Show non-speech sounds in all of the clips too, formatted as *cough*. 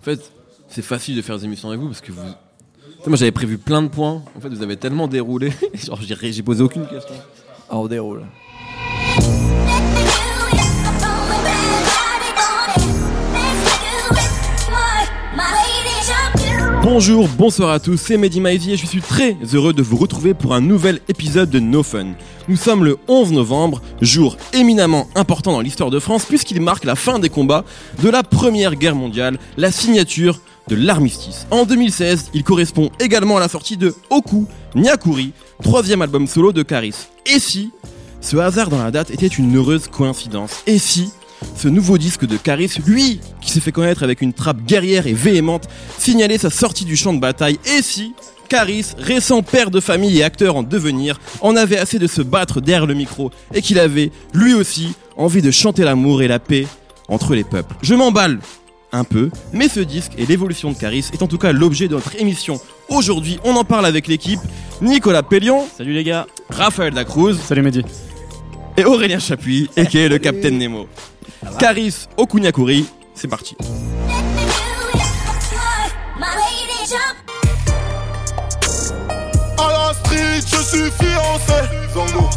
En fait, c'est facile de faire des émissions avec vous parce que vous. Moi, j'avais prévu plein de points. En fait, vous avez tellement déroulé. *laughs* Genre, j'ai j'ai posé aucune question. Ah, on déroule. Bonjour, bonsoir à tous, c'est Mehdi Maizy et je suis très heureux de vous retrouver pour un nouvel épisode de No Fun. Nous sommes le 11 novembre, jour éminemment important dans l'histoire de France puisqu'il marque la fin des combats de la Première Guerre mondiale, la signature de l'armistice. En 2016, il correspond également à la sortie de Oku Nyakuri, troisième album solo de Karis. Et si ce hasard dans la date était une heureuse coïncidence? Et si ce nouveau disque de Caris, lui, qui s'est fait connaître avec une trappe guerrière et véhémente, signalait sa sortie du champ de bataille? Et si Caris, récent père de famille et acteur en devenir, en avait assez de se battre derrière le micro et qu'il avait, lui aussi, envie de chanter l'amour et la paix entre les peuples. Je m'emballe un peu, mais ce disque et l'évolution de Caris est en tout cas l'objet de notre émission. Aujourd'hui, on en parle avec l'équipe Nicolas Pellion, Salut les gars. Raphaël Dacruz Salut Mehdi. et Aurélien Chapuis, et le *laughs* Capitaine Nemo. Caris Okunyakuri, c'est parti. Suis fiancé. Zongo.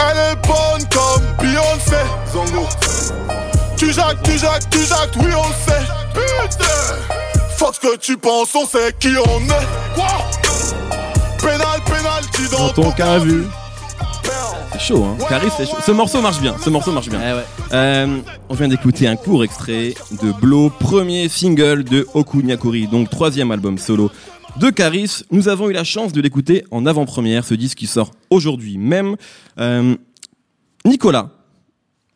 Elle est bonne comme Beyoncé. Zongo. Tu jacques, tu jacques, tu jacques, oui on le sait. Putain. Fuck ce que tu penses, on sait qui on est. Quoi? Pénal, pénalty dans, Dans ton cas vu. C'est chaud, hein. Caris, c'est chaud. Ce morceau marche bien. Ce morceau marche bien. Euh, on vient d'écouter un court extrait de Blow, premier single de Okunyakuri, donc troisième album solo de Caris. Nous avons eu la chance de l'écouter en avant-première, ce disque qui sort aujourd'hui même. Euh, Nicolas,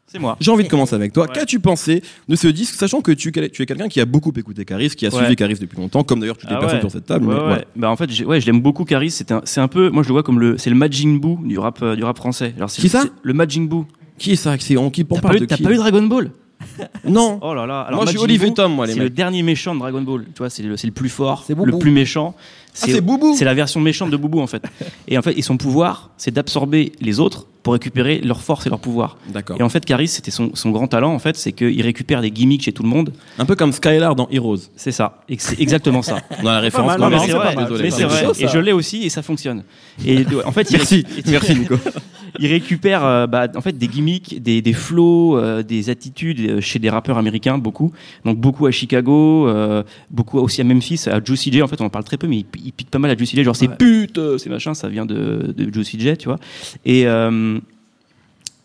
C'est moi. j'ai envie de commencer avec toi. Ouais. Qu'as-tu pensé de ce disque, sachant que tu, tu es quelqu'un qui a beaucoup écouté Caris, qui a Ouais. suivi Caris depuis longtemps, comme d'ailleurs toutes les Ah personnes ouais. sur cette table. Ouais, mais. Bah en fait, ouais, je l'aime beaucoup. Caris, c'est un, c'est un peu, moi je le vois comme le, c'est le Majin Buu du rap, euh, du rap français. Alors, c'est Qui le- ça Le Majin Buu. Qui est ça? C'est on qui T'as parle pas, de eu, t'as qui pas eu Dragon Ball? *laughs* Non. Oh là là. Moi, je suis Olivier Tom, moi, les C'est le dernier méchant de Dragon Ball. Tu vois, c'est le, c'est le plus fort, C'est le plus méchant. Ah, c'est Boubou. C'est la version méchante de Boubou en fait. *laughs* Et en fait, et son pouvoir, c'est d'absorber les autres pour récupérer leur force et leur pouvoir. D'accord. Et en fait, Caris, c'était son, son grand talent en fait, c'est qu'il récupère des gimmicks chez tout le monde. Un peu comme Skylar dans Heroes. C'est ça. C'est exactement ça. *laughs* Dans la référence. mal, non, mais c'est vrai, désolé. mais c'est vrai. chaud. Et je l'ai aussi et ça fonctionne. Et en fait, il, Merci, il- merci Nico. *laughs* il récupère euh, bah, en fait des gimmicks, des, des flows, euh, des attitudes euh, chez des rappeurs américains beaucoup. Donc beaucoup à Chicago, euh, beaucoup aussi à Memphis, à Juicy J. En fait, on en parle très peu, mais il, il pique pas mal à Juicy J. Genre c'est Ouais. pute, euh, c'est machin, ça vient de, de Juicy J, tu vois. Et euh,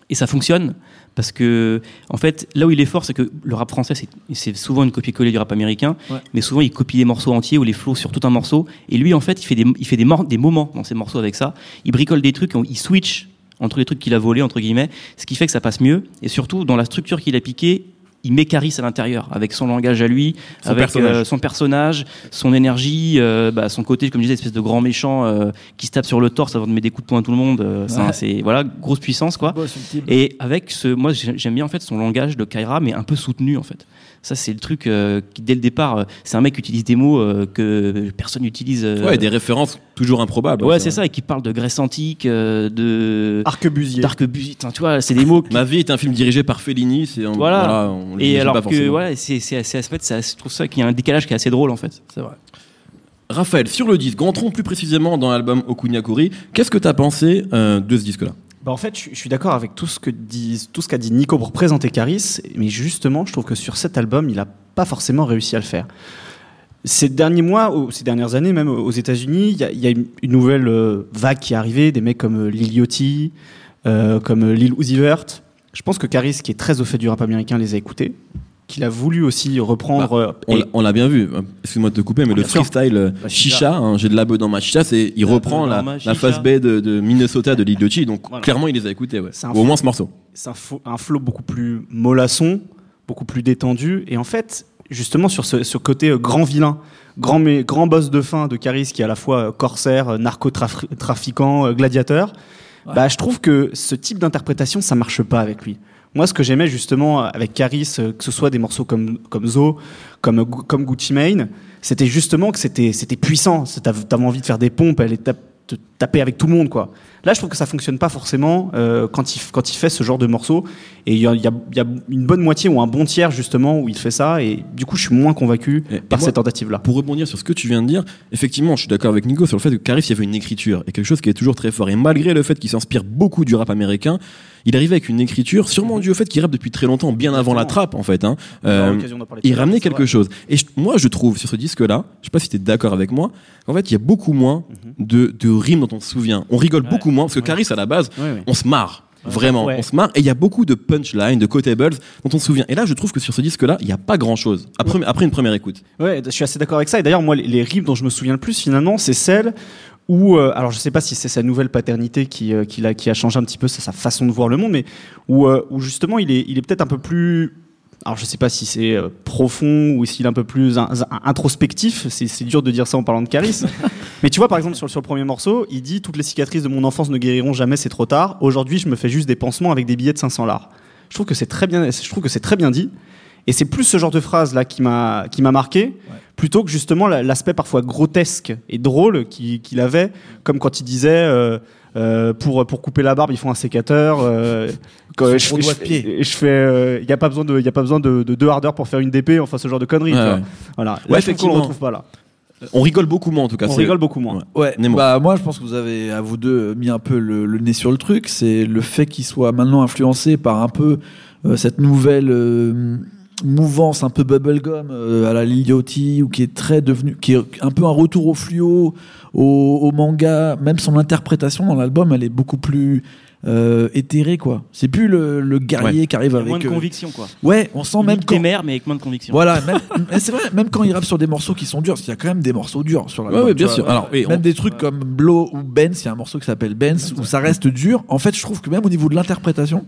et ça fonctionne parce que en fait là où il est fort c'est que le rap français c'est- souvent une copie-collée du rap américain Ouais. mais souvent il copie des morceaux entiers ou les flows sur tout un morceau et lui en fait il fait des il fait des, des moments dans ses morceaux avec ça il bricole des trucs il switch entre les trucs qu'il a volés entre guillemets ce qui fait que ça passe mieux et surtout dans la structure qu'il a piqué il met Caris à l'intérieur avec son langage à lui, Son avec personnage. euh, son personnage, son énergie, euh, bah, son côté, comme je disais, espèce de grand méchant euh, qui se tape sur le torse avant de mettre des coups de poing à tout le monde. euh, c'est un- Ouais. c'est voilà grosse puissance quoi. Beau. Et avec ce, moi j'ai- j'aime bien en fait son langage de Kaira, mais un peu soutenu en fait. Ça c'est le truc euh, qui dès le départ, euh, c'est un mec qui utilise des mots euh, que personne n'utilise. euh, Ouais, des références toujours improbables. ouais, c'est ça, et qui parle de Grèce antique, euh, de Arquebusier. d'arquebusite. Enfin, tu vois, c'est des mots. *laughs* que- Ma vie est un film dirigé par Fellini. C'est un- Voilà. on les et alors pas que forcément. voilà, c'est c'est c'est assez- je trouve ça qu'il y a un décalage qui est assez drôle en fait. C'est vrai. Raphaël, sur le disque, entrons plus précisément dans l'album Okunyakuri. Qu'est-ce que t'as pensé euh, de ce disque-là? Bah en fait, je, suis d'accord avec tout ce qu'a dit Nico pour présenter Caris, mais justement, je trouve que sur cet album, il n'a pas forcément réussi à le faire. Ces derniers mois, ou ces dernières années, même aux États-Unis, il y a, une, une nouvelle euh, vague qui est arrivée, des mecs comme euh, Lil Yachty, euh, comme Lil Uzi Vert. Je pense que Caris, qui est très au fait du rap américain, les a écoutés, qu'il a voulu aussi reprendre. euh, On et- l'a- On l'a bien vu. Excuse-moi de te couper, mais le sûr. freestyle euh, Bah, chicha, hein, j'ai de la bœuf dans ma chicha, c'est il La reprend la, la face B de, de Minnesota de Lil Yachty, donc Voilà. clairement il les a écoutés, ouais. Ou au moins ce morceau. c'est un, flow beaucoup plus mollasson, beaucoup plus détendu. Et en fait, justement, sur ce, ce côté euh, grand vilain, grand, mé- grand boss de fin de Caris, qui est à la fois corsaire, narcotrafiquant, gladiateur, bah, je trouve que ce type d'interprétation, ça marche pas avec lui. Moi, ce que j'aimais justement avec Caris, euh, que ce soit des morceaux comme, comme Zo, comme, comme Gucci Mane, c'était justement que c'était c'était puissant. T'avais envie de faire des pompes, elle te taper avec tout le monde, quoi. Là, je trouve que ça fonctionne pas forcément euh, quand, il, quand il fait ce genre de morceaux. Et il y a, y a- il y a une bonne moitié ou un bon tiers, justement, où il fait ça. Et du coup, je suis moins convaincu Et- par cette tentative-là. Pour rebondir sur ce que tu viens de dire, effectivement, je suis d'accord avec Nico sur le fait que Caris, il y avait une écriture et quelque chose qui est toujours très fort. Et malgré le fait qu'il s'inspire beaucoup du rap américain, il arrivait avec une écriture, sûrement dû au fait qu'il rappe depuis très longtemps, bien avant la trappe, en fait. Hein. Euh, il ramenait quelque chose. Et je- moi, je trouve sur ce disque-là, je sais pas si tu es d'accord avec moi, en fait, il y a beaucoup moins de, de rimes dont on se souvient. On rigole Ouais. beaucoup moins, parce que Caris, à la base, on se marre. Vraiment, Ouais. on se marre et il y a beaucoup de punchlines, de quotables dont on se souvient. Et là, je trouve que sur ce disque-là, il n'y a pas grand-chose. Après, après une première écoute. Ouais, je suis assez d'accord avec ça. Et d'ailleurs, moi, les, les rimes dont je me souviens le plus, finalement, c'est celles où, euh, alors je sais pas si c'est sa nouvelle paternité qui, euh, qui, l'a- qui a changé un petit peu sa, façon de voir le monde, mais où, euh, où justement il est, il est peut-être un peu plus. Alors je sais pas si c'est profond ou s'il est un peu plus in- in- introspectif. C'est dur de dire ça en parlant de Caris. *laughs* mais tu vois, par exemple, sur, le- sur le premier morceau, il dit Toutes les cicatrices de mon enfance ne guériront jamais, c'est trop tard. Aujourd'hui, je me fais juste des pansements avec des billets de 500 lars. Je trouve que c'est très bien, je trouve que c'est très bien dit. Et c'est plus ce genre de phrase là qui m'a qui m'a marqué, plutôt que justement la- l'aspect parfois grotesque et drôle qui- qu'il avait, comme quand il disait euh, euh, pour pour couper la barbe, ils font un sécateur. Euh, quand je, je pied. je fais, il y a pas besoin de, y a pas besoin de, de deux hardeurs pour faire une DP, enfin ce genre de conneries. Ouais, ouais. Voilà. Ouais, Là, je qu'on le retrouve pas là. On rigole beaucoup moins en tout cas. On rigole beaucoup moins. Ouais. Ouais, Nemo. bah moi je pense que vous avez à vous deux mis un peu le, le nez sur le truc. C'est le fait qu'il soit maintenant influencé par un peu euh, cette nouvelle euh, mouvance un peu bubblegum euh, à la Lil Yachty ou qui est très devenu, qui est un peu un retour au fluo, au, au manga. Même son interprétation dans l'album, elle est beaucoup plus euh, éthérée quoi. C'est plus le, le guerrier qui arrive avec. moins de euh, conviction, quoi. ouais, on sent même quand. mères, mais avec moins de conviction. Voilà, *laughs* c'est vrai, même quand il rappe sur des morceaux qui sont durs, parce qu'il y a quand même des morceaux durs sur l'album. Ouais, ouais, bien vois. sûr. Alors, même on- des trucs comme Blow ou Benz, il y a un morceau qui s'appelle Benz, où ça reste dur. En fait, je trouve que même au niveau de l'interprétation,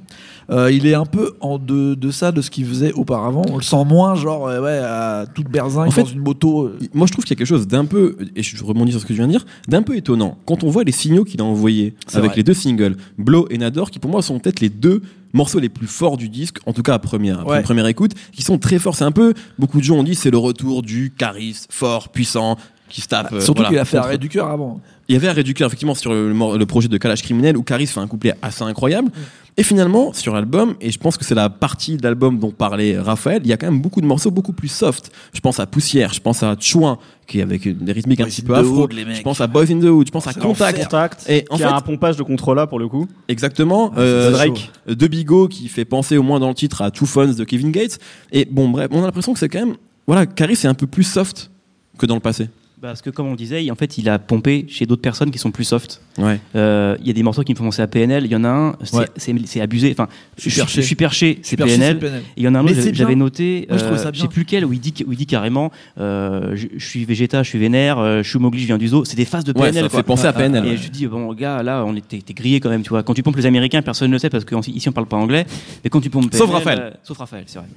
euh, il est un peu en de, de ça, de ce qu'il faisait auparavant. On le sent moins, genre, euh, ouais, à toute berzingue En fait, dans une moto. Moi, je trouve qu'il y a quelque chose d'un peu, et je rebondis sur ce que je viens de dire, d'un peu étonnant. Quand on voit les signaux qu'il a envoyés avec vrai. les deux singles, Blow et Nador, qui pour moi sont peut-être les deux morceaux les plus forts du disque, en tout cas à première, après Ouais. une première écoute, qui sont très forts. C'est un peu, beaucoup de gens ont dit, c'est le retour du charisme fort, puissant, qui se tape. euh, Surtout voilà, qu'il a fait contre- arrêt du cœur avant. Il y avait Arrêt du cœur, effectivement, sur le, projet de Calage Criminel, où Caris fait un couplet assez incroyable. Et finalement, sur l'album, et je pense que c'est la partie de l'album dont parlait Raphaël, il y a quand même beaucoup de morceaux beaucoup plus soft. Je pense à Poussière, je pense à Chouin, qui est avec des rythmiques un Boys petit in peu the afro. Hood, les mecs. Je pense à Boys in the Hood, je pense à Contact. Contact, Et en qui fait- a un pompage de contrôle là pour le coup. Exactement. c'est Euh, Drake. de Bigot qui fait penser au moins dans le titre à Two Phones de Kevin Gates. Et bon, bref, on a l'impression que c'est quand même. Voilà, Caris est un peu plus soft que dans le passé. Parce que comme on le disait, en fait, il a pompé chez d'autres personnes qui sont plus soft. Ouais. Euh, Il y a des morceaux qui me font penser à PNL. Il y en a un, c'est Ouais. abusé. Enfin, je Je suis perché. je suis perché, c'est PNL. PNL. Et il y en a un autre, j'avais- noté, Moi, je euh, je sais plus lequel, où il dit, où il dit carrément, euh, je, suis végéta, je suis vénère, je suis Mowgli, je viens du zoo. C'est des phases de Ouais, PNL. ça quoi. fait penser à PNL. Et ouais. je dis, bon, gars, là, on était grillé quand même, tu vois. Quand tu pompes les Américains, personne ne le sait parce qu'ici, on parle pas anglais. Mais quand tu pompes PNL. Sauf Raphaël. sauf Raphaël, c'est vrai.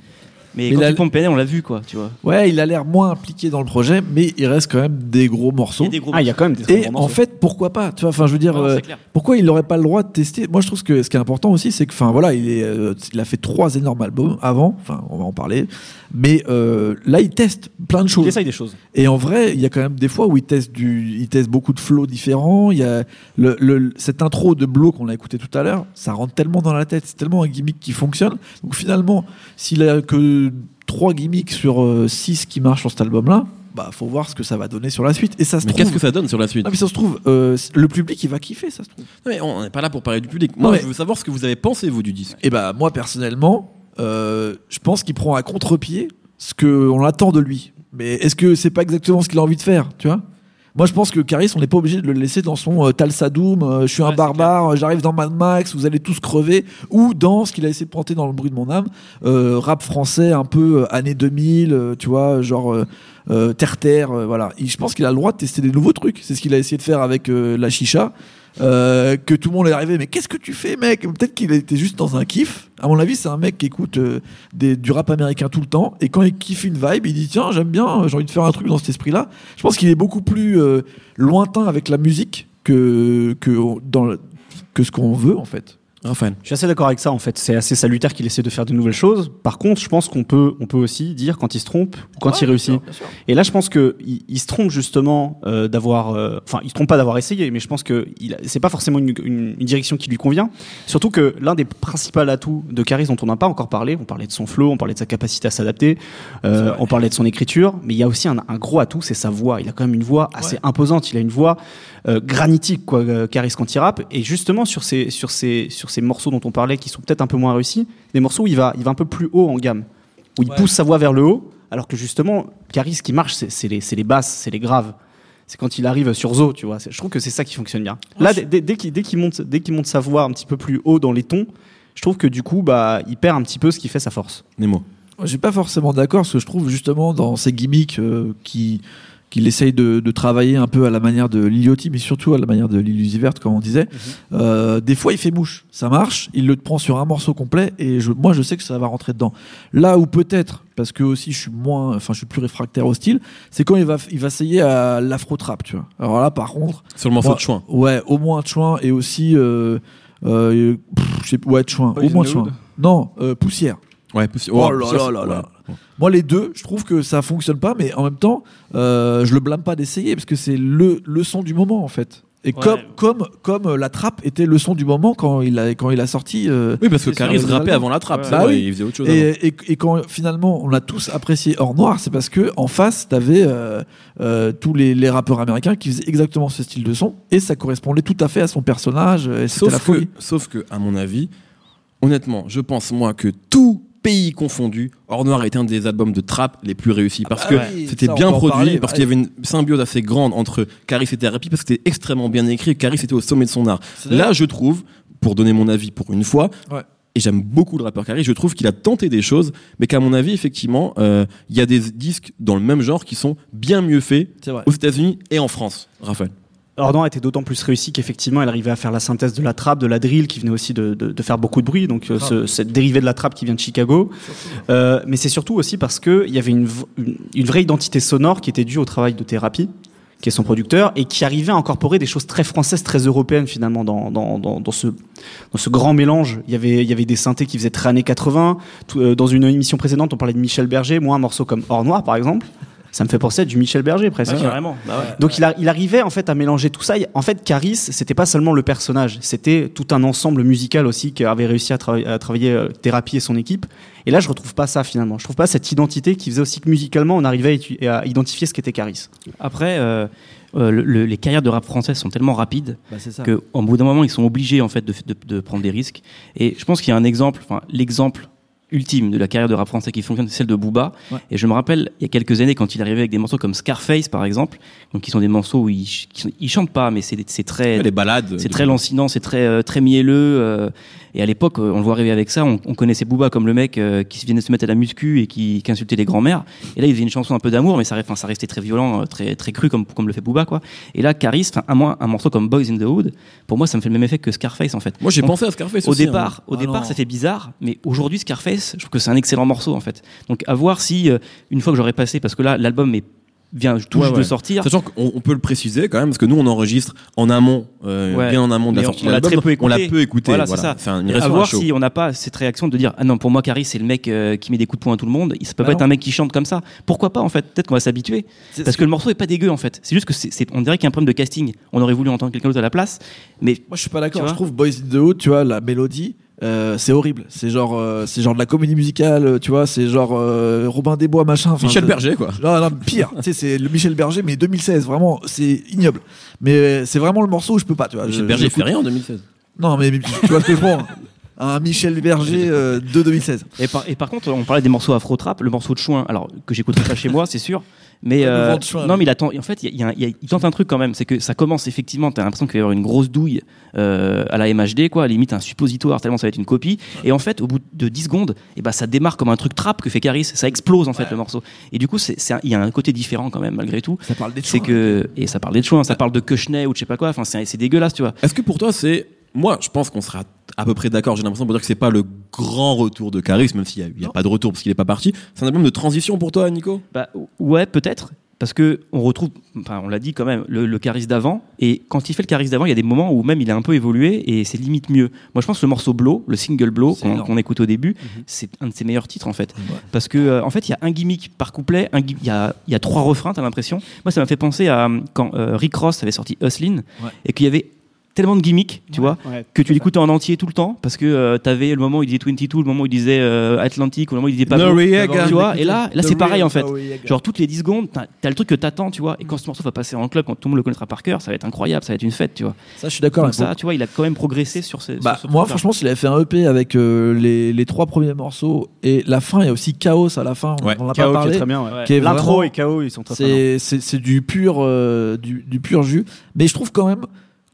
Mais, Mais quand tu pompes on l'a vu, quoi, tu vois. Ouais, il a l'air moins impliqué dans le projet, mais il reste quand même des gros morceaux. Il y a des gros Ah, il y a quand même des très Et bons en morceaux. fait, pourquoi pas Tu vois, enfin, je veux dire, non, euh, pourquoi il n'aurait pas le droit de tester? Moi, je trouve que ce qui est important aussi, c'est que, enfin, voilà, il est, euh, il a fait trois énormes albums avant. Enfin, on va en parler. Mais euh, là, il teste plein de il choses. essaye des choses. Et en vrai, il y a quand même des fois où il teste du, il teste beaucoup de flows différents. Il y a le, le- cette intro de Blow qu'on a écouté tout à l'heure, ça rentre tellement dans la tête, c'est tellement un gimmick qui fonctionne. Donc finalement, s'il a que trois gimmicks sur euh, six qui marchent sur cet album-là, bah faut voir ce que ça va donner sur la suite. Et ça se Mais trouve. qu'est-ce que ça donne sur la suite Ah, mais ça se trouve, euh, le public il va kiffer, ça se trouve. Non, mais on n'est pas là pour parler du public. Moi, Non, mais- je veux savoir ce que vous avez pensé, vous, du disque. Et bah moi personnellement, euh, je pense qu'il prend à contre-pied ce qu'on attend de lui. Mais est-ce que c'est pas exactement ce qu'il a envie de faire, tu vois? Moi je pense que Caris, on n'est pas obligé de le laisser dans son euh, Tal Sadoum, euh, je suis un Ouais, barbare, euh, j'arrive dans Mad Max, vous allez tous crever, ou dans ce qu'il a essayé de planter dans le bruit de mon âme, euh, rap français un peu années 2000, euh, tu vois, genre terre-terre, voilà. Et je pense qu'il a le droit de tester des nouveaux trucs. C'est ce qu'il a essayé de faire avec la chicha. Euh, que tout le monde est arrivé, mais qu'est-ce que tu fais, mec? Peut-être qu'il était juste dans un kiff. À mon avis, c'est un mec qui écoute euh, des, du rap américain tout le temps, et quand il kiffe une vibe, il dit tiens, j'aime bien, j'ai envie de faire un truc dans cet esprit-là. Je pense qu'il est beaucoup plus euh, lointain avec la musique que que que ce qu'on veut en fait. Raphaël. Je suis assez d'accord avec ça en fait. C'est assez salutaire qu'il essaie de faire de nouvelles choses. Par contre, je pense qu'on peut, on peut aussi dire quand il se trompe ou quand il réussit. Et là, je pense que il, il se trompe justement euh, d'avoir, euh, enfin, il se trompe pas d'avoir essayé, mais je pense que c'est pas forcément une, une- une direction qui lui convient. Surtout que l'un des principaux atouts de Caris dont on n'a pas encore parlé, on parlait de son flow, on parlait de sa capacité à s'adapter, euh, on parlait de son écriture, mais il y a aussi un, un gros atout, c'est sa voix. Il a quand même une voix assez imposante. Il a une voix euh, granitique, quoi, euh, Caris quand il rappe. Et justement sur ces, sur ces, sur ces morceaux dont on parlait, qui sont peut-être un peu moins réussis, des morceaux où il va, il va un peu plus haut en gamme, où il Ouais. pousse sa voix vers le haut, alors que justement, Caris, ce qui marche, c'est les, basses, c'est les graves. C'est quand il arrive sur Zo, tu vois. Je trouve que c'est ça qui fonctionne bien. Là, dès, qu'il monte, dès qu'il monte sa voix un petit peu plus haut dans les tons, je trouve que du coup, bah, il perd un petit peu ce qui fait sa force. Nemo. Je suis pas forcément d'accord parce que je trouve justement dans ces gimmicks euh, qui qu'il essaye de, de travailler un peu à la manière de Liliotti, mais surtout à la manière de l'illusiverte, comme on disait. Euh, des fois, il fait mouche, ça marche, il le prend sur un morceau complet, et je, moi, je sais que ça va rentrer dedans. Là où peut-être, parce que aussi je suis moins, enfin, je suis plus réfractaire au style, c'est quand il va, il va essayer à l'afro trap, tu vois. Alors là, par contre, Sur le morceau de Chouin. Ouais, au moins Chouin et aussi, euh, euh, pff, je sais, ouais, Chouin, au in moins Chouin. Non, euh, Poussière. Ouais, Oh ouais, là ça, là c'est- là là. ouais. Moi, les deux, je trouve que ça fonctionne pas, mais en même temps, euh, je le blâme pas d'essayer parce que c'est le, le son du moment en fait. Et comme, comme, comme euh, la trappe était le son du moment quand il a, quand il a sorti. euh, Oui, parce que Caris rappait avant la trappe. Ouais. Bah vrai, oui. Il faisait autre chose. avant. et, et, et quand finalement on a tous apprécié Hors Noir, c'est parce que en face, t'avais euh, euh, tous les, les rappeurs américains qui faisaient exactement ce style de son et ça correspondait tout à fait à son personnage. Et c'était la Sauf que, folie. sauf que, à mon avis, honnêtement, je pense moi que tout pays confondu, Hors Noir est un des albums de trap les plus réussis parce bah que oui, c'était bien produit, parler, parce qu'il y avait une symbiose assez grande entre Caris et Thérapie parce que c'était extrêmement bien écrit. Caris était au sommet de son art. Là, je trouve, pour donner mon avis pour une fois, Ouais. et j'aime beaucoup le rappeur Caris, je trouve qu'il a tenté des choses, mais qu'à mon avis, effectivement, euh, il y a des disques dans le même genre qui sont bien mieux faits aux États-Unis et en France. Raphaël. Ordon était d'autant plus réussi qu'effectivement, elle arrivait à faire la synthèse de la trappe, de la drill, qui venait aussi de, de- de faire beaucoup de bruit. Donc, euh, ce- cette dérivée de la trappe qui vient de Chicago. Euh, mais c'est surtout aussi parce que il y avait une, v- une, une vraie identité sonore qui était due au travail de thérapie, qui est son producteur, et qui arrivait à incorporer des choses très françaises, très européennes finalement dans, dans, dans, dans ce, dans ce grand mélange. Il y avait, il y avait des synthés qui faisaient très années 80. Tout, euh, dans une émission précédente, on parlait de Michel Berger. Moi, un morceau comme Hors Noir, par exemple, ça me fait penser à du Michel Berger presque. Carrément. Bah ouais. Donc il, a- il arrivait en fait à mélanger tout ça. En fait, Caris, c'était pas seulement le personnage, c'était tout un ensemble musical aussi qu'avait réussi à, trava- à travailler euh, Thérapie et son équipe. Et là, je retrouve pas ça finalement. Je trouve pas cette identité qui faisait aussi que musicalement, on arrivait à, identifier ce qu'était Caris. Après, euh, euh, le- le- les carrières de rap français sont tellement rapides Bah, qu'au bout d'un moment, ils sont obligés en fait de, de- de prendre des risques. Et je pense qu'il y a un exemple, enfin l'exemple ultime de la carrière de rap français qui fonctionne, c'est celle de Booba. Ouais. Et je me rappelle, il y a quelques années, quand il arrivait avec des morceaux comme Scarface, par exemple, donc qui sont des morceaux où il, ch- il chante pas, mais c'est c'est très Les balades. c'est très lancinant, c'est très euh, très mielleux. euh, et à l'époque, euh, on le voit arriver avec ça. On, on connaissait Booba comme le mec euh, qui venait de se mettre à la muscu et qui, qui insultait les grands-mères. Et là, il faisait une chanson un peu d'amour, mais ça, enfin, ça restait très violent, euh, très très cru comme comme le fait Booba, quoi. Et là, Caris, moi, un morceau comme Boys in the Hood, pour moi, ça me fait le même effet que Scarface, en fait. Moi, j'ai pensé à Scarface au aussi, hein. départ, au Ah départ, non. c'était bizarre, mais aujourd'hui, Scarface, je trouve que c'est un excellent morceau, en fait. Donc, à voir si euh, une fois que j'aurai passé, parce que là, l'album est vient tout Ouais, juste ouais. de sortir. Sachant qu'on on peut le préciser quand même, parce que nous on enregistre en amont, euh, Ouais. bien en amont de la sortie on de l'a l'album, très peu on l'a écouté. peu écouté. Voilà, Voilà, c'est ça. Reste à voir si on n'a pas cette réaction de dire ah non pour moi Caris c'est le mec euh, qui met des coups de poing à tout le monde il ça peut Bah pas être non. un mec qui chante comme ça pourquoi pas en fait? Peut-être qu'on va s'habituer parce ce que le morceau est pas dégueu en fait c'est juste que c'est on dirait qu'il y a un problème de casting on aurait voulu entendre quelqu'un d'autre à la place mais Moi, je suis pas d'accord. Je trouve Boys in the Hood, tu vois, la mélodie, euh, c'est horrible. C'est genre, euh, c'est genre de la comédie musicale, euh, tu vois. C'est genre euh, Robin des Bois, machin. Enfin, Michel Berger quoi. Non, non, pire. *laughs* tu sais, c'est le Michel Berger, mais 2016. Vraiment, c'est ignoble. Mais c'est vraiment le morceau où je peux pas, tu vois. Michel Je- Berger fait rien en 2016. Non, mais tu vois ce que je prends. Un Michel Berger *laughs* euh, de 2016. et par, et par contre on parlait des morceaux afro trap le morceau de Chouin alors que j'écouterai pas chez moi c'est sûr mais euh, non mais il attend en fait il, y a- il y a un- il tente un truc quand même c'est que ça commence effectivement t'as l'impression qu'il va y avoir une grosse douille euh, à la MHD quoi limite un suppositoire tellement ça va être une copie. Et en fait au bout de 10 secondes et ben ça démarre comme un truc trap que fait Caris ça explose en fait le morceau. Et du coup c'est il y a un côté différent quand même malgré tout. Ça parle des c'est que et ça parle des chouins ça parle de Kushner ou je sais pas quoi enfin c'est dégueulasse tu vois. Est-ce que pour toi c'est. Moi, je pense qu'on sera à peu près d'accord. J'ai l'impression pour dire que c'est pas le grand retour de Caris, même s'il n'y a, il y a pas de retour parce qu'il est pas parti. C'est un album de transition pour toi, Nico? Bah ouais peut-être parce que on retrouve, enfin on l'a dit quand même, le, le Caris d'avant. Et quand il fait le Caris d'avant, il y a des moments où même il a un peu évolué et c'est limite mieux. Moi, je pense que le morceau Blow, le single Blow qu'on écoute au début, c'est un de ses meilleurs titres en fait. Parce que euh, en fait, il y a un gimmick par couplet, un gui- il y a, il y a trois refrains, t'as l'impression. Moi, ça m'a fait penser à quand euh, Rick Ross avait sorti Hustlin Ouais. et qu'il y avait tellement de gimmicks, tu vois, Ouais, que tu l'écoutais en entier tout le temps parce que euh, t'avais le moment où il disait 22, le moment où il disait euh, Atlantic, ou le moment où il disait Pablo. Noriega. tu vois, et là, là c'est pareil en fait. Genre, toutes les 10 secondes, t'as as le truc que t'attends, tu vois. Et quand ce morceau va passer en club, quand tout le monde le connaîtra par cœur, ça va être incroyable, ça va être une fête, tu vois. ça, je suis d'accord. Donc mais ça, tu vois, il a quand même progressé sur ces. Bah, sur ce moi, franchement, s'il avait fait un EP avec euh, les, les trois premiers morceaux et la fin, il y a aussi Chaos à la fin. Ouais. On en a KO pas qui est parlé. très bien. ouais. Ouais. qui est L'intro et KO, ils sont très. C'est c'est c'est du pur euh, du pur jus. Mais je trouve quand même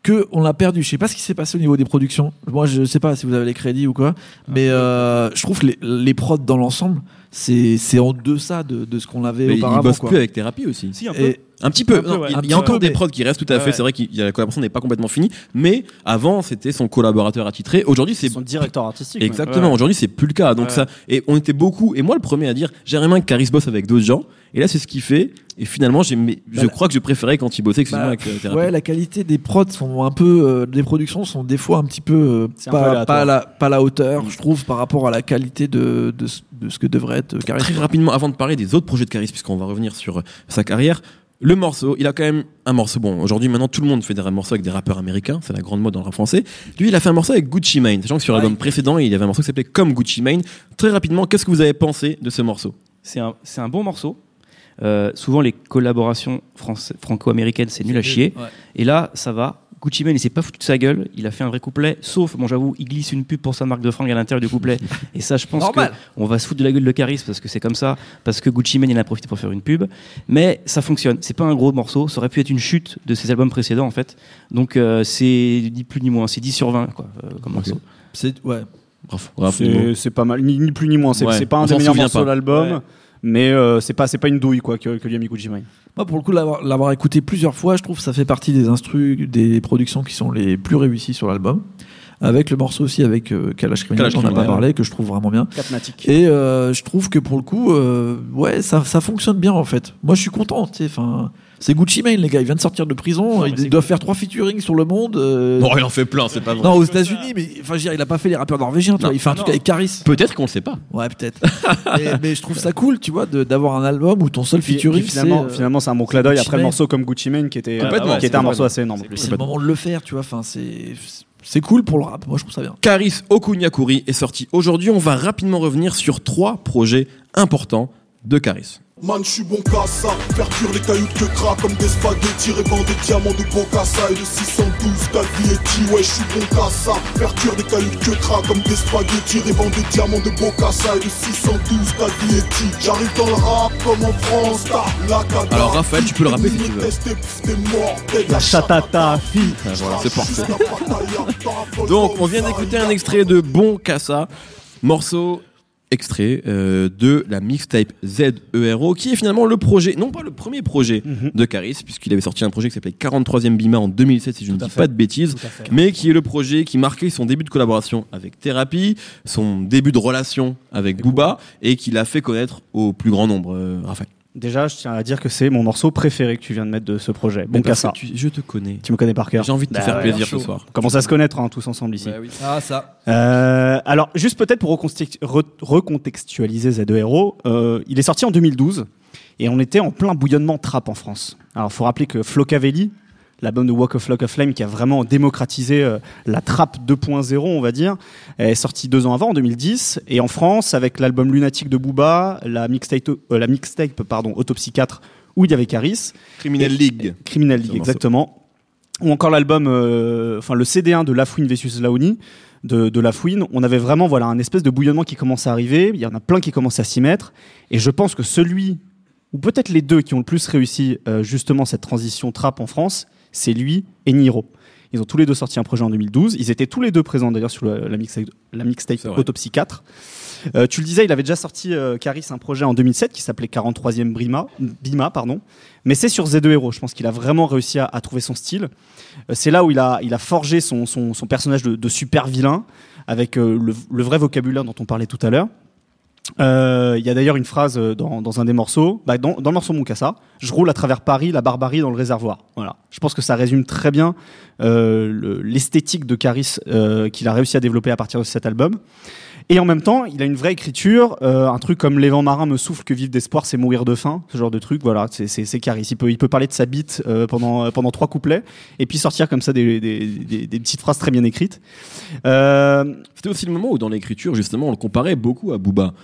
que on l'a perdu. Je sais pas ce qui s'est passé au niveau des productions. Moi, je sais pas si vous avez les crédits ou quoi. Mais euh, je trouve que les, les prods dans l'ensemble, c'est c'est en deçà de, de ce qu'on avait Mais il auparavant. bosse quoi. plus avec thérapie aussi. Si, un peu. Et Un petit peu. Un peu, Non, ouais. il- Un il y a encore des mais- prods qui restent tout à Ouais, fait. ouais. C'est vrai que la collaboration n'est pas complètement finie, mais avant c'était son collaborateur attitré. Aujourd'hui c'est son directeur artistique. Exactement. Ouais. Aujourd'hui, c'est plus le cas. Donc Ouais. ça, et on était beaucoup. Et moi, le premier à dire, j'aimerais bien que Caris bosse avec d'autres gens. Et là, c'est ce qu'il fait. Et finalement, je Bah, crois que je préférais quand il bossait, excuse-moi, Bah, avec euh. Ouais, la qualité des prods sont un peu, euh, des productions sont des fois un petit peu euh, C'est un peu pas, pas, à la, pas à la hauteur, je trouve, par rapport à la qualité de, de, ce- de ce que devrait être euh, Caris. Très rapidement, avant de parler des autres projets de Caris, puisqu'on va revenir sur sa carrière. Le morceau, il a quand même un morceau. Bon, aujourd'hui, maintenant, tout le monde fait des morceaux avec des rappeurs américains. C'est la grande mode dans le rap français. Lui, il a fait un morceau avec Gucci Mane. Sachant que sur l'album précédent, il y avait un morceau qui s'appelait Comme Gucci Mane. Très rapidement, qu'est-ce que vous avez pensé de ce morceau? C'est un, c'est un bon morceau. Euh, souvent, les collaborations franco-américaines, c'est nul à chier. Ouais. Et là, ça va. Gucci Mane, il s'est pas foutu de sa gueule. Il a fait un vrai couplet. Sauf, bon, j'avoue, il glisse une pub pour sa marque de fringues à l'intérieur du couplet. *laughs* Et ça, je pense Normal. qu'on va se foutre de la gueule de Caris parce que c'est comme ça. Parce que Gucci Mane, il en a profité pour faire une pub. Mais ça fonctionne. C'est pas un gros morceau. Ça aurait pu être une chute de ses albums précédents, en fait. Donc, euh, c'est ni plus ni moins. C'est 10 sur 20, quoi, euh, comme morceau. C'est ouais. C'est pas mal, ni, ni plus ni moins. C'est Ouais, c'est pas on un des s'en meilleurs morceaux de l'album, Ouais. Mais euh, c'est pas c'est pas une douille quoi que, que lui a mis Mane. Moi, pour le coup, l'avoir écouté plusieurs fois, je trouve que ça fait partie des instrus, des productions qui sont les plus réussies sur l'album. Avec le morceau aussi avec euh, Kalash Criminal, on n'a pas parlé, que je trouve vraiment bien. Et euh, je trouve que pour le coup, euh, ouais, ça, ça fonctionne bien en fait. Moi, je suis content. tu sais, Enfin, c'est Gucci Mane, les gars. Il vient de sortir de prison. il doit faire trois featuring sur le monde. euh, Non, il en fait plein, c'est pas vrai. non, aux États-Unis, mais enfin, je veux dire, il a pas fait les rappeurs norvégiens. Non. il fait un truc avec Caris. Peut-être qu'on le sait pas. Ouais, peut-être. *laughs* mais, mais je trouve ça cool, tu vois, d'avoir un album où ton seul featuring, puis finalement, c'est, euh, finalement, c'est un bon clin d'œil après le morceau comme Gucci Mane qui était, Complètement, qui était un morceau assez énorme. c'est le moment de le faire, tu vois. Enfin, c'est c'est cool pour le rap. Moi, je trouve ça bien. Karis Okunyakuri est sorti aujourd'hui. On va rapidement revenir sur trois projets importants de Karis. Man, je suis bon qu'à ça. Faire cuire les cailloux que gras comme des spaghettis. Répand des diamants de Bocassa et de 612 Taglietti. Ouais, je suis bon qu'à ça. Faire cuire des cailloux que gras comme des spaghettis. Répand des diamants de Bocassa et de 612 Taglietti. J'arrive dans le rap comme en France. T'as la cata. Alors, Raphaël, tu peux le rappeler si tu veux. T'es- t'es mort, t'es La chatata fille. Ah, voilà, c'est parfait. Donc, on vient d'écouter un extrait de Bon Cassa, morceau extrait euh, de la mixtape ZERO, qui est finalement le projet, non pas le premier projet Mhm. de Caris, puisqu'il avait sorti un projet qui s'appelait 43e Bima en 2007, si je ne Tout dis fait. pas de bêtises, fait. mais qui est le projet qui marquait son début de collaboration avec Thérapie, son début de relation avec Booba, et qui l'a fait connaître au plus grand nombre, euh, Raphaël. Déjà, je tiens à dire que c'est mon morceau préféré que tu viens de mettre de ce projet. Bon qu'à parce ça. que tu- je te connais. Tu me connais par cœur. J'ai envie de te Bah faire ouais, plaisir ce soir. On commence à se connaître hein, tous ensemble ici. Ah, ça. Euh, alors, juste peut-être pour reconstextu- re- recontextualiser Z2RO, euh, il est sorti en 2012 et on était en plein bouillonnement trap en France. Alors, faut rappeler que Flocavelli, l'album de Walk of Flock of Flame qui a vraiment démocratisé euh, la trappe 2.0, on va dire, est sorti deux ans avant, en 2010. Et en France, avec l'album Lunatique de Booba, la mixtape, euh, la mixtape pardon, Autopsy 4, où il y avait Caris, Criminal League. Criminal C'est League, exactement. Ou encore l'album, euh, enfin le CD1 de Lafouine vs Laoni de, de Lafouine. On avait vraiment voilà un espèce de bouillonnement qui commence à arriver. Il y en a plein qui commencent à s'y mettre. Et je pense que celui, ou peut-être les deux qui ont le plus réussi euh, justement cette transition trap en France, c'est lui et Niro. Ils ont tous les deux sorti un projet en 2012. Ils étaient tous les deux présents d'ailleurs sur le- la mixtape, la. Autopsy 4. Euh, tu le disais, il avait déjà sorti euh, Caris un projet en 2007 qui s'appelait 43e Brima, Bima, pardon. Mais c'est sur Z2 Hero. Je pense qu'il a vraiment réussi à, à trouver son style. Euh, c'est là où il a, il a forgé son, son, son personnage de, de super vilain avec le, le vrai vocabulaire dont on parlait tout à l'heure. Euh, Il y a d'ailleurs une phrase euh, dans, dans un des morceaux, bah, dans, dans le morceau Moncassa, je roule à travers Paris, la barbarie dans le réservoir. Voilà. Je pense que ça résume très bien euh, le- l'esthétique de Caris euh, qu'il a réussi à développer à partir de cet album. Et en même temps, il a une vraie écriture, euh, un truc comme les vents marins me soufflent que vivre d'espoir, c'est mourir de faim, ce genre de truc. Voilà, c'est c'est c'est Caris. Il peut il peut parler de sa bite euh, pendant euh, pendant trois couplets et puis sortir comme ça des des, des, des petites phrases très bien écrites. Euh, C'était aussi le moment où dans l'écriture, justement, on le comparait beaucoup à Booba.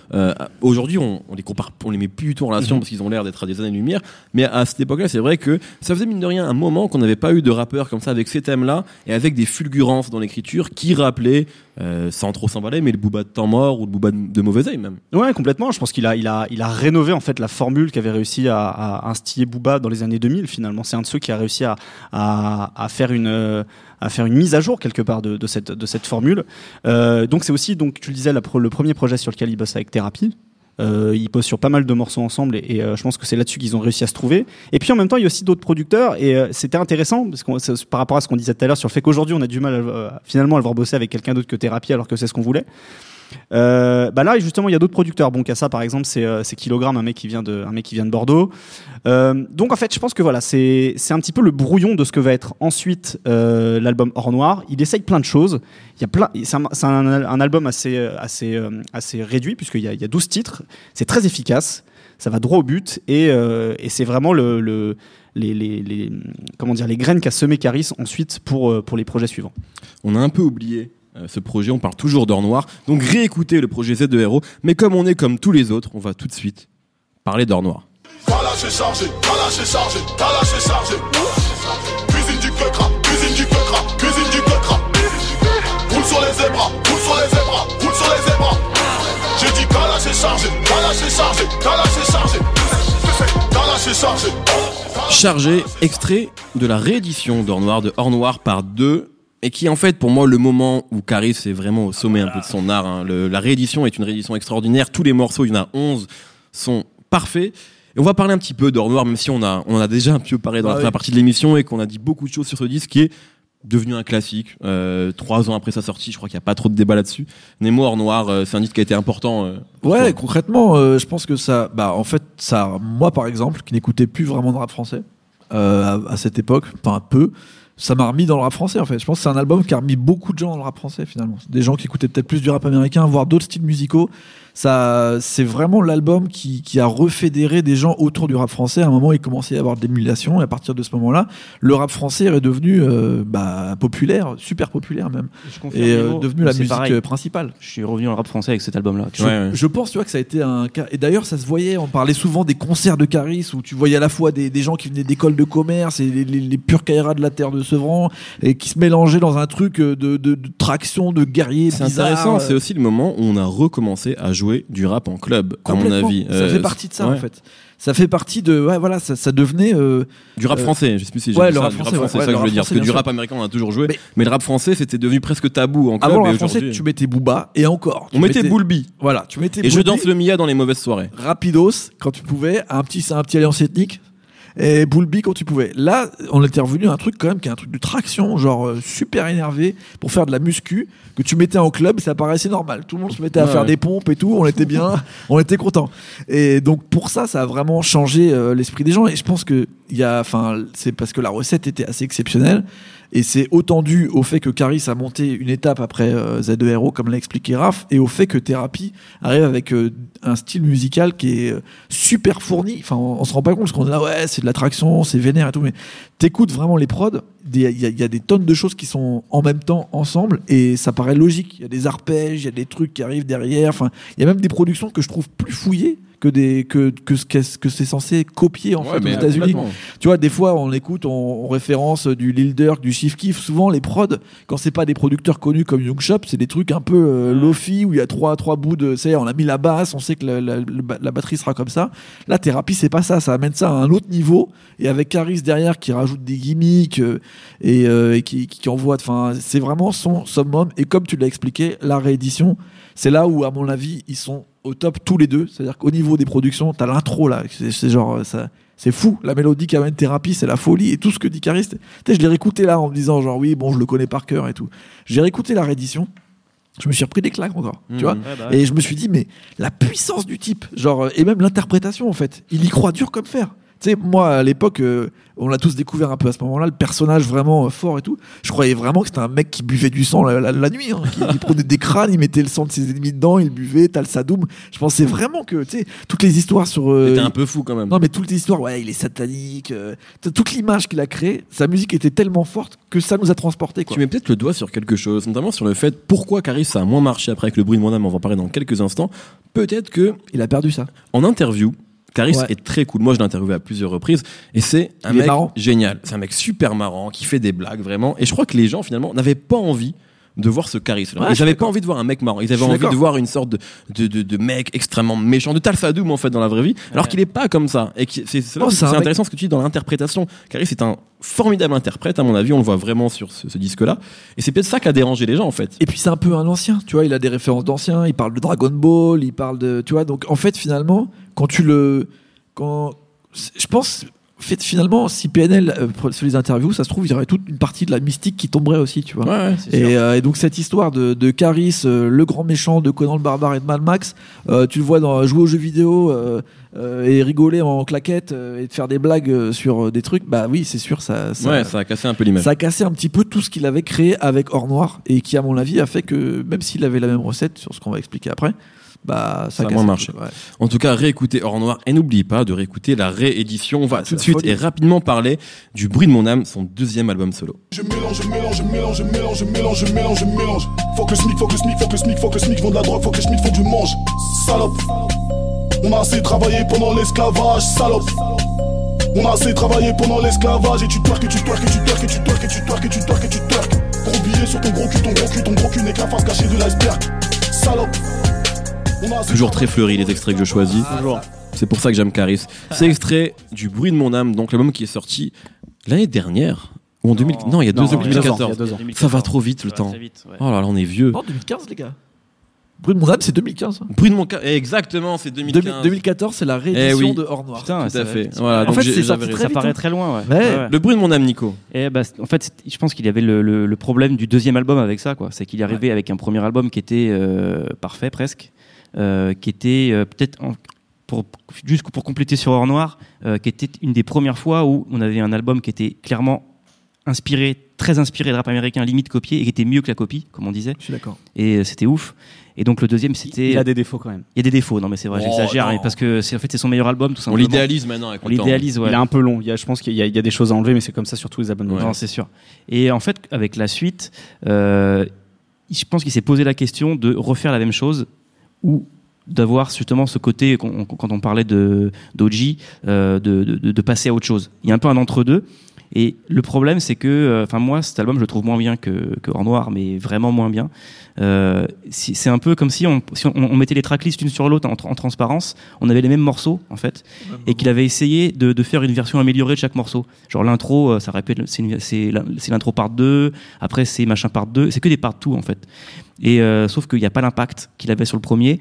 Aujourd'hui, on, on les compare, on les met plus du tout en relation parce qu'ils ont l'air d'être à des années-lumière. Mais à cette époque-là, c'est vrai que ça faisait mine de rien un moment qu'on n'avait pas eu de rappeur comme ça avec ces thèmes-là et avec des fulgurances dans l'écriture qui rappelaient, sans trop s'emballer, mais le Booba de temps mort ou le Booba de, de mauvais oeil même. Ouais, complètement. Je pense qu'il a, il a, il a rénové en fait la formule qu'avait réussi à, instiller Booba dans les années 2000. Finalement, c'est un de ceux qui a réussi à, à, faire une, à faire une mise à jour quelque part de, de cette, de cette formule. Euh, donc c'est aussi, donc tu le disais, le premier projet sur lequel il bosse avec Thérapie. Euh, ils bossent sur pas mal de morceaux ensemble et, euh, je pense que c'est là-dessus qu'ils ont réussi à se trouver. Et puis en même temps, il y a aussi d'autres producteurs et euh, c'était intéressant parce c'est- par rapport à ce qu'on disait tout à l'heure sur le fait qu'aujourd'hui on a du mal finalement à le voir bosser avec quelqu'un d'autre que Thérapie alors que c'est ce qu'on voulait. Euh, bah là justement il y a d'autres producteurs. Bon Cassa par exemple c'est euh, Kilogramme un mec qui vient de un mec qui vient de Bordeaux. Euh, donc en fait je pense que voilà c'est un petit peu le brouillon de ce que va être ensuite euh, l'album Hors Noir. Il essaye plein de choses. Il y a plein c'est un, album assez assez assez réduit puisqu'il y a il y a 12 titres. C'est très efficace. Ça va droit au but et et c'est vraiment le, le les, les, comment dire, les graines qu'a semé Caris ensuite pour, pour les projets suivants. On a un peu oublié euh, ce projet, on parle toujours d'or noir. Donc réécoutez le projet Z2RO. Mais comme on est comme tous les autres, on va tout de suite parler d'or noir. Kalash est chargé, Kalash est chargé, Kalash est chargé. Cuisine du quecra, cuisine du quecra, cuisine du quecra. Roule sur les zébras, roule sur les zébras, roule sur les zébras. J'ai dit Kalash est chargé, Kalash est chargé, Kalash est chargé. Kalash est chargé. chargé, extrait de la réédition d'Or Noir, de Or Noir par deux, et qui est en fait pour moi le moment où Caris est vraiment au sommet un peu de son art. hein. Le- la réédition est une réédition extraordinaire, tous les morceaux, il y en a 11, sont parfaits. Et on va parler un petit peu d'Or Noir, même si on, a, on a déjà un peu parlé dans la Ah première oui. partie de l'émission et qu'on a dit beaucoup de choses sur ce disque qui est devenu un classique. Euh, trois ans après sa sortie, je crois qu'il n'y a pas trop de débat là-dessus. Nemo Or Noir, euh, c'est un disque qui a été important. euh, Ouais, toi. concrètement, euh, je pense que ça, bah, en fait, ça, moi par exemple, qui n'écoutais plus vraiment de rap français à, à cette époque, enfin peu, ça m'a remis dans le rap français en fait. Je pense que c'est un album qui a remis beaucoup de gens dans le rap français finalement. Des gens qui écoutaient peut-être plus du rap américain, voire d'autres styles musicaux. Ça, c'est vraiment l'album qui, qui a refédéré des gens autour du rap français. À un moment, il commençait à y avoir de l'émulation, et à partir de ce moment-là, le rap français est devenu euh, bah, populaire, super populaire même, Je confirme, et euh, devenu la musique pareil. euh, principale. Je suis revenu le rap français avec cet album-là. tu Je. Ouais, ouais. je pense, tu vois, que ça a été un cas. Et d'ailleurs, ça se voyait. On parlait souvent des concerts de Caris où tu voyais à la fois des, des gens qui venaient d'écoles de commerce et les, les, les purs Kaira de la terre de Sevran et qui se mélangeaient dans un truc de, de, de traction de guerriers C'est intéressant, c'est aussi le moment où on a recommencé à jouer du rap en club, à mon avis. Ça Euh, fait partie de ça, ouais. en fait. Ça fait partie de. Ouais, voilà, ça, ça devenait. euh, Du rap Euh, français, je sais plus si j'ai ouais, le rap du français, c'est ça que je rap dire, parce que du rap américain on a toujours joué, mais, Mais- le rap français c'était devenu presque tabou en club. avant le rap français, tu mettais Booba et encore. tu On mettait Boulby. Voilà, tu mettais Et je danse le Mia dans les mauvaises soirées. Rapidos quand tu pouvais, un petit, un petit alliance ethnique. Et Boulby quand tu pouvais. Là, on était revenu à un truc quand même qui est un truc de traction, genre euh, super énervé pour faire de la muscu que tu mettais en club, ça paraissait normal. Tout le monde se mettait à Ouais, faire ouais. des pompes et tout, on était bien, *laughs* on était content. Et donc pour ça, ça a vraiment changé euh, l'esprit des gens. Et je pense que il y a, enfin, c'est parce que la recette était assez exceptionnelle. Et c'est autant dû au fait que Caris a monté une étape après euh, Z2RO, comme l'a expliqué Raph, et au fait que Thérapie arrive avec euh, un style musical qui est euh, super fourni. Enfin, on, on se rend pas compte parce qu'on est là, ouais, c'est de l'attraction, c'est vénère et tout, mais t'écoutes vraiment les prods, il y, a- y des tonnes de choses qui sont en même temps ensemble, et ça paraît logique. Il y a des arpèges, il y a des trucs qui arrivent derrière. Enfin, il y a même des productions que je trouve plus fouillées que des que que ce qu'est- que c'est censé copier en Ouais, fait aux États-Unis. Tu vois, des fois, on écoute, on, on référence du Lil Durk, du Chief Keef. Souvent, les prods, quand c'est pas des producteurs connus comme Young Shop, c'est des trucs un peu euh, lofi où il y a trois, trois bouts de. C'est, on a mis la basse, on sait que la batterie sera comme ça. La thérapie, c'est pas ça. Ça amène ça à un autre niveau. Et avec Caris derrière qui rajoute des gimmicks euh, et, euh, et qui, qui envoie. Enfin, c'est vraiment son summum. Et comme tu l'as expliqué, la réédition, c'est là où, à mon avis, ils sont au top tous les deux. C'est-à-dire qu'au niveau des productions, t'as l'intro là. C'est, genre. Ça, c'est fou, la mélodie qu'amène Thérapie, c'est la folie et tout ce que dit Caris. Tu sais, je l'ai réécouté là en me disant genre oui, bon, je le connais par cœur et tout. J'ai réécouté la réédition je me suis repris des claques encore. Tu vois Ouais, bah ouais. Et je me suis dit, mais la puissance du type, genre, et même l'interprétation, en fait, il y croit dur comme fer. Tu sais, moi, à l'époque, euh, on l'a tous découvert un peu à ce moment-là, le personnage vraiment euh, fort et tout. Je croyais vraiment que c'était un mec qui buvait du sang la, la- la nuit. hein, qui, il prenait des crânes, il mettait le sang de ses ennemis dedans, il buvait, t'as le sadoum. Je pensais vraiment que, tu sais, toutes les histoires sur. euh, T'étais un peu fou quand même. non, mais toutes les histoires, ouais, il est satanique. euh, toute l'image qu'il a créée, sa musique était tellement forte que ça nous a transportés. Quoi. Tu mets peut-être le doigt sur quelque chose, notamment sur le fait pourquoi Caris ça a moins marché après avec le bruit de mon âme, on va en parler dans quelques instants. Peut-être que Il a perdu ça. en interview, Caris Ouais. est très cool. Moi, je l'ai interviewé à plusieurs reprises et c'est un Il mec génial. C'est un mec super marrant qui fait des blagues vraiment. Et je crois que les gens finalement n'avaient pas envie de voir ce Caris. Ouais, Ils n'avaient pas envie de voir un mec marrant. Ils avaient envie de voir une sorte de, de, de, de mec extrêmement méchant, de Talsadoum en fait dans la vraie vie, alors Ouais. qu'il est pas comme ça. Et c'est mec- intéressant ce que tu dis dans l'interprétation. Caris est un formidable interprète à mon avis. On le voit vraiment sur ce, ce disque-là. Et c'est peut-être ça qui a dérangé les gens en fait. Et puis c'est un peu un ancien, tu vois, il a des références d'anciens, il parle de Dragon Ball, il parle de, tu vois, donc en fait finalement, quand tu le, quand, je pense, en fait finalement, si PNL euh, sur les interviews, ça se trouve, il y aurait toute une partie de la mystique qui tomberait aussi, tu vois. Ouais, ouais. C'est sûr. Et, euh, et donc cette histoire de, de Caris, euh, le grand méchant de Conan le barbare et de Mad Max, euh, tu le vois dans jouer aux jeux vidéo et rigoler en claquette et de faire des blagues sur des trucs, bah oui, c'est sûr, ça, ça, Ouais, ça a cassé un peu l'image. ça a cassé un petit peu tout ce qu'il avait créé avec Or Noir et qui, à mon avis, a fait que même s'il avait la même recette sur ce qu'on va expliquer après, bah Ça a cassé moins marché. ouais. En tout cas, réécoutez Hors Noir et n'oubliez pas de réécouter la réédition. On va tout de suite folie. et rapidement parler du Bruit de mon âme, son deuxième album solo. Je mélange, je mélange, je mélange, je mélange, je mélange, je mélange, je mélange. Faut que SMIC, faut que SMIC, faut que SMIC, faut que SMIC vende de la drogue, faut que SMIC font du mange. Salope. On a assez travaillé pendant l'esclavage, salope. On a assez travaillé pendant l'esclavage et tu twerk, et tu twerk, et tu twerk, et tu twerk, et tu twerk, et tu twerk, et tu twerk. Gros billet sur ton gros cul, ton gros cul, ton gros cul n'est que la face cachée de l'iceberg. Salope. Toujours très fleuri les extraits que je choisis. Toujours. C'est pour ça que j'aime Caris. C'est extrait du Bruit de mon âme, donc l'album qui est sorti l'année dernière. Ou en 2000... Non, il y a deux ans, il y a deux ans, 2014. il y a deux ans. Ça va trop vite, le temps. très vite, ouais. Oh là là, on est vieux. Non, 2015, les gars. Bruit de mon âme, c'est 2015. hein. Bruit de mon ca- Exactement, c'est 2015. 2000 2014 c'est la réédition Eh oui. de Or Noir. Putain, Tout ça à fait. Voilà, En donc fait, très Ça paraît hein. très loin, ouais. Ouais. Ouais, ouais. Le bruit de mon âme, Nico. Et bah, en fait, je pense qu'il y avait le, le- le problème du deuxième album avec ça, quoi. C'est qu'il est arrivé avec un premier album qui était euh, parfait presque, qui était euh, peut-être en- pour juste pour compléter sur Or Noir, euh, qui était une des premières fois où on avait un album qui était clairement inspiré, très inspiré de rap américain, limite copié, et qui était mieux que la copie, comme on disait. Je suis d'accord. Et euh, c'était ouf. Et donc le deuxième, c'était. Il a des défauts quand même. Il y a des défauts, non mais c'est vrai, Oh, j'exagère, mais parce que c'est en fait c'est son meilleur album, tout On simplement. l'idéalise maintenant avec On l'idéalise, ouais. Il est un peu long. Il y a, je pense qu'il y, a- il y a des choses à enlever, mais c'est comme ça sur tous les albums. Ouais. Non, c'est sûr. Et en fait, avec la suite, euh, je pense qu'il s'est posé la question de refaire la même chose ou d'avoir justement ce côté, quand on parlait de d'OG, euh, de, de, de passer à autre chose. Il y a un peu un entre-deux. Et le problème, c'est que, euh, enfin moi, cet album, je le trouve moins bien que, que Hors Noir, mais vraiment moins bien. Euh, c'est un peu comme si on, si on, on mettait les tracklists l'une sur l'autre en, tra- en transparence, on avait les mêmes morceaux en fait, et qu'il avait essayé de, de faire une version améliorée de chaque morceau. Genre l'intro, ça répète, c'est une- l'intro part 2, après c'est machin part 2, c'est que des part 2 en fait. Et euh, sauf qu'il n'y a pas l'impact qu'il avait sur le premier,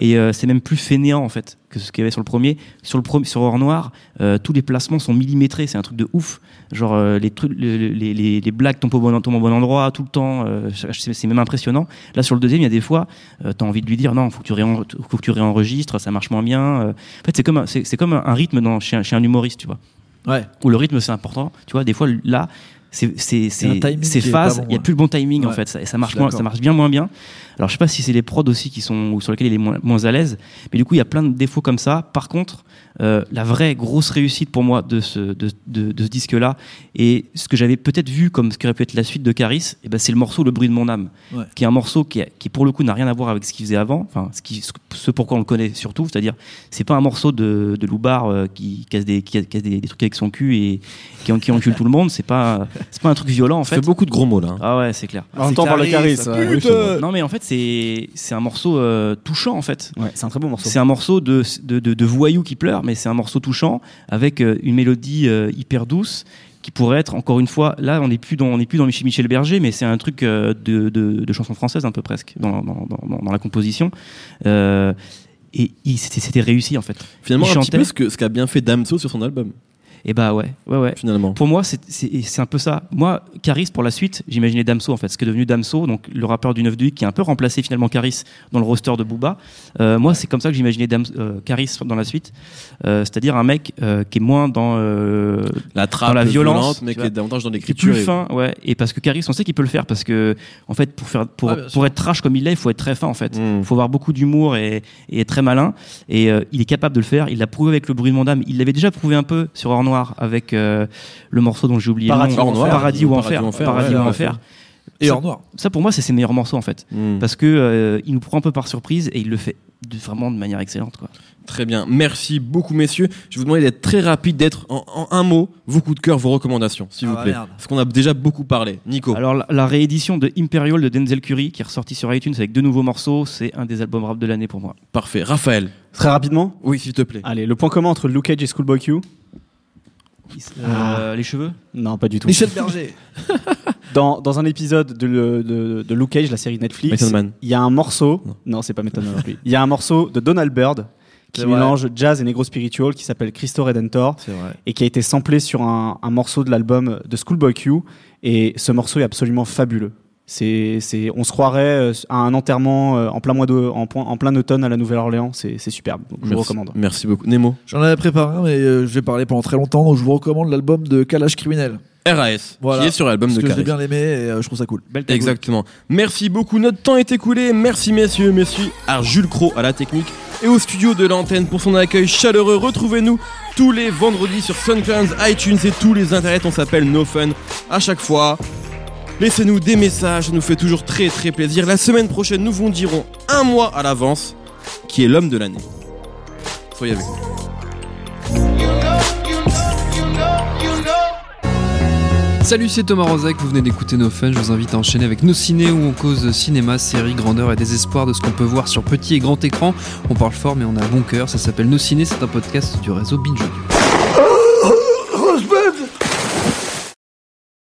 et euh, c'est même plus fainéant en fait que ce qu'il y avait sur le premier. Sur le sur Or Noir, euh, tous les placements sont millimétrés, c'est un truc de ouf. Genre les trucs, les, les, blagues tombent au bon, tombent au bon endroit tout le temps. c'est même impressionnant. Là sur le deuxième, il y a des fois, euh, t'as envie de lui dire non, faut que tu faut que tu réenregistres, ça marche moins bien. En fait, c'est comme c'est comme un rythme dans chez un, chez un humoriste, tu vois. Ouais. Où le rythme c'est important. Tu vois, des fois là. C'est c'est C'est il y a plus le bon timing en fait, ça, et ça marche moins, ça marche bien moins bien. Alors je sais pas si c'est les prods aussi qui sont ou sur lesquels il est moins, moins à l'aise, mais du coup il y a plein de défauts comme ça. Par contre, euh, la vraie grosse réussite pour moi de ce de, de, de ce disque-là et ce que j'avais peut-être vu comme ce qui aurait pu être la suite de Caris, eh ben c'est le morceau Le bruit de mon âme, Ouais. qui est un morceau qui, a- qui pour le coup n'a rien à voir avec ce qu'il faisait avant, enfin ce qui ce pourquoi on le connaît surtout, c'est-à-dire c'est pas un morceau de, de Loubar euh, qui casse des qui casse des, des trucs avec son cul et qui, en- qui encule tout le monde, c'est pas c'est pas un truc violent en fait. fait beaucoup de gros mots là. hein. Ah ouais, c'est clair. En même temps, par le Caris, te- Non mais en fait c'est c'est un morceau euh, touchant en fait. Ouais, c'est un très bon morceau. C'est un morceau de, de, de, de voyous qui pleurent, mais c'est un morceau touchant avec euh, une mélodie euh, hyper douce qui pourrait être encore une fois là on n'est plus dans on n'est plus dans Michel, Michel Berger mais c'est un truc de, de, chanson française un peu presque dans, dans, dans, dans la composition et c'était réussi en fait Finalement, Il un petit chantait. peu ce que ce qu'a bien fait Damso sur son album. Et bah ouais, ouais, ouais. finalement. Pour moi, c'est- c'est c'est un peu ça. Moi, Caris, pour la suite, j'imaginais Damso, en fait, ce qui est devenu Damso, donc le rappeur du 9 de qui a un peu remplacé finalement Caris dans le roster de Booba. Euh, moi, c'est comme ça que j'imaginais euh, Caris dans la suite. Euh, C'est-à-dire un mec euh, qui est moins dans, euh, La trappe, dans la violence, violente, mais qui est davantage dans l'écriture. plus et- fin, ouais. Et parce que Caris, on sait qu'il peut le faire, parce que, en fait, pour, faire, pour, pour être trash comme il est, il faut être très fin, en fait. Il faut avoir beaucoup d'humour et, et être très malin. Et euh, il est capable de le faire. Il l'a prouvé avec le bruit de mon âme. Il l'avait déjà prouvé un peu sur Or Noir avec euh, le morceau dont j'ai oublié Paradis le nom. ou Enfer. Paradis ou Paradis Enfer. ou Enfer, Paradis ouais, ou ouais, Enfer. Et Ça- hors noir. Ça, pour moi, c'est ses meilleurs morceaux, en fait. Mm. Parce que euh, il nous prend un peu par surprise et il le fait de- vraiment de manière excellente, quoi. Très bien. Merci beaucoup, messieurs. Je vais vous demander d'être très rapide, d'être en, en un mot, vos coups de cœur, vos recommandations, s'il Ah vous bah plaît. merde. Parce qu'on a déjà beaucoup parlé. Nico. Alors, la, la réédition de Imperial de Denzel Curry, qui est ressortie sur iTunes avec deux nouveaux morceaux, c'est un des albums rap de l'année pour moi. Parfait. Raphaël. Très rapidement. Oui, s'il te plaît. Allez, le point commun entre Luke Cage et Schoolboy Q Euh, Les cheveux Non, pas du tout. Michel Berger. *laughs* Dans, dans un épisode de, le- de, de Luke Cage, la série Netflix, il y a un morceau. Non. Non, c'est pas Method Man. Il y a un morceau de Donald Byrd qui vrai. mélange jazz et negro spiritual qui s'appelle Cristo Redentor et qui a été samplé sur un, un morceau de l'album de Schoolboy Q. Et ce morceau est absolument fabuleux. C'est, c'est, on se croirait euh, à un enterrement euh, en plein mois de, en, point- en plein automne à la Nouvelle-Orléans. C'est, c'est superbe. Donc je vous Merci. recommande. Merci beaucoup. Nemo. J'en avais préparé un, mais euh, je vais parler pendant très longtemps, donc je vous recommande l'album de Kalash Criminel. RAS. Voilà. Qui est sur l'album de que l'ai Caris. bien aimé et euh, je trouve ça cool. Belle. Exactement. Merci beaucoup. Notre temps est écoulé. Merci messieurs, messieurs. À Jules Cro à la technique et au studio de l'antenne pour son accueil chaleureux. Retrouvez-nous tous les vendredis sur SoundCloud, iTunes et tous les internets. On s'appelle No Fun. À chaque fois. Laissez-nous des messages, ça nous fait toujours très très plaisir. La semaine prochaine, nous vous dirons un mois à l'avance qui est l'homme de l'année. Soyez avec nous. Salut, c'est Thomas Rozek, vous venez d'écouter nos fun, je vous invite à enchaîner avec nos ciné où on cause cinéma, séries, grandeur et désespoir de ce qu'on peut voir sur petit et grand écran. On parle fort mais on a bon cœur, ça s'appelle Nos ciné, c'est un podcast du réseau Binge.